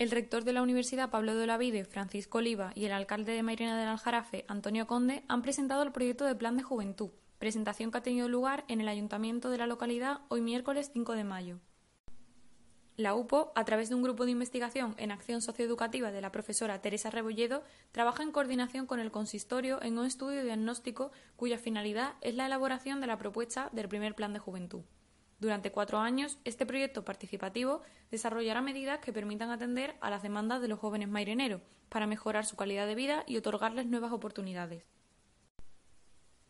El rector de la Universidad Pablo de Olavide, Francisco Oliva, y el alcalde de Mairena del Aljarafe, Antonio Conde, han presentado el proyecto de Plan de Juventud, presentación que ha tenido lugar en el ayuntamiento de la localidad hoy miércoles 5 de mayo. La UPO, a través de un grupo de investigación en acción socioeducativa de la profesora Teresa Rebolledo, trabaja en coordinación con el consistorio en un estudio diagnóstico cuya finalidad es la elaboración de la propuesta del primer plan de juventud. Durante cuatro años, este proyecto participativo desarrollará medidas que permitan atender a las demandas de los jóvenes maireneros para mejorar su calidad de vida y otorgarles nuevas oportunidades.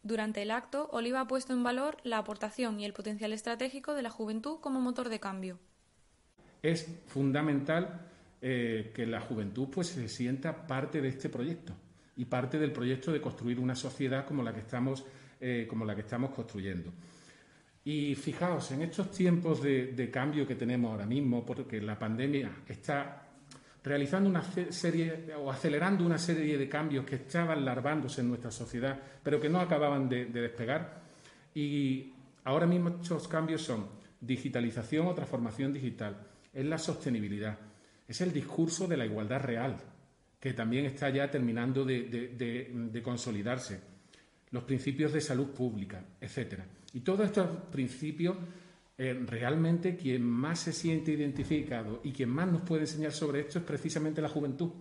Durante el acto, Oliva ha puesto en valor la aportación y el potencial estratégico de la juventud como motor de cambio. Es fundamental eh, que la juventud pues, se sienta parte de este proyecto y parte del proyecto de construir una sociedad como la que estamos, eh, como la que estamos construyendo. Y fijaos, en estos tiempos de, cambio que tenemos ahora mismo, porque la pandemia está realizando una serie o acelerando una serie de cambios que estaban larvándose en nuestra sociedad, pero que no acababan de, despegar. Y ahora mismo estos cambios son digitalización o transformación digital, es la sostenibilidad, es el discurso de la igualdad real, que también está ya terminando de consolidarse, los principios de salud pública, etcétera. Y todos estos principios, eh, realmente quien más se siente identificado y quien más nos puede enseñar sobre esto es precisamente la juventud.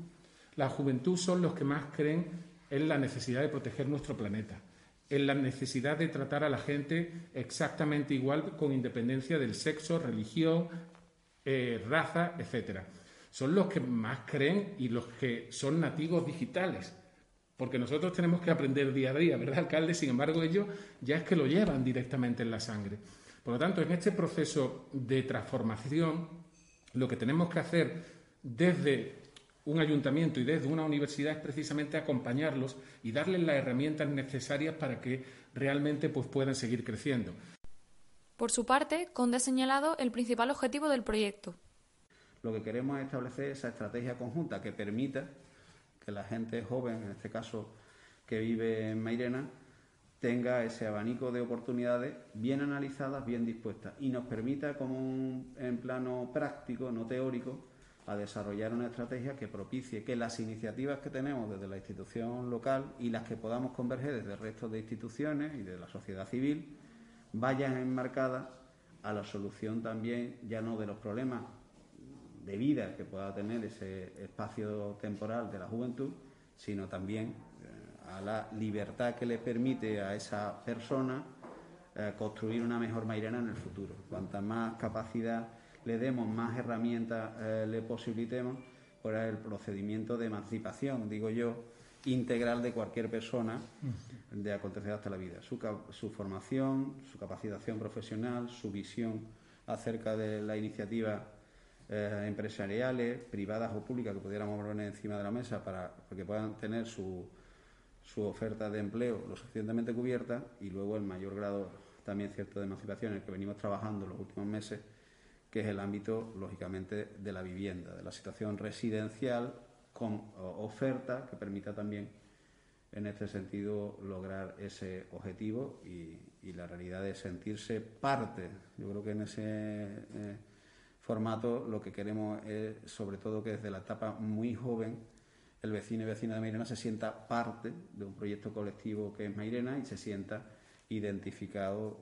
La juventud son los que más creen en la necesidad de proteger nuestro planeta, en la necesidad de tratar a la gente exactamente igual con independencia del sexo, religión, eh, raza, etcétera. Son los que más creen y los que son nativos digitales porque nosotros tenemos que aprender día a día, ¿verdad, alcalde? Sin embargo, ellos ya es que lo llevan directamente en la sangre. Por lo tanto, en este proceso de transformación, lo que tenemos que hacer desde un ayuntamiento y desde una universidad es precisamente acompañarlos y darles las herramientas necesarias para que realmente pues, puedan seguir creciendo. Por su parte, Conde ha señalado el principal objetivo del proyecto. Lo que queremos es establecer esa estrategia conjunta que permita que la gente joven, en este caso que vive en Mairena, tenga ese abanico de oportunidades bien analizadas, bien dispuestas y nos permita, como en plano práctico, no teórico, a desarrollar una estrategia que propicie que las iniciativas que tenemos desde la institución local y las que podamos converger desde el resto de instituciones y de la sociedad civil vayan enmarcadas a la solución también ya no de los problemas de vida que pueda tener ese espacio temporal de la juventud, sino también eh, a la libertad que le permite a esa persona eh, construir una mejor Mairena en el futuro. Cuanta más capacidad le demos, más herramientas eh, le posibilitemos, por el procedimiento de emancipación, digo yo, integral de cualquier persona de acontecer hasta la vida. Su formación, su capacitación profesional, su visión acerca de la iniciativa eh, empresariales, privadas o públicas que pudiéramos poner encima de la mesa para, que puedan tener su, su oferta de empleo lo suficientemente cubierta y luego el mayor grado también cierto de emancipación en el que venimos trabajando los últimos meses, que es el ámbito, lógicamente, de la vivienda, de la situación residencial con oferta que permita también, en este sentido, lograr ese objetivo y, la realidad de sentirse parte. Yo creo que en ese eh, formato lo que queremos es, sobre todo, que desde la etapa muy joven el vecino y vecina de Mairena se sienta parte de un proyecto colectivo que es Mairena y se sienta identificado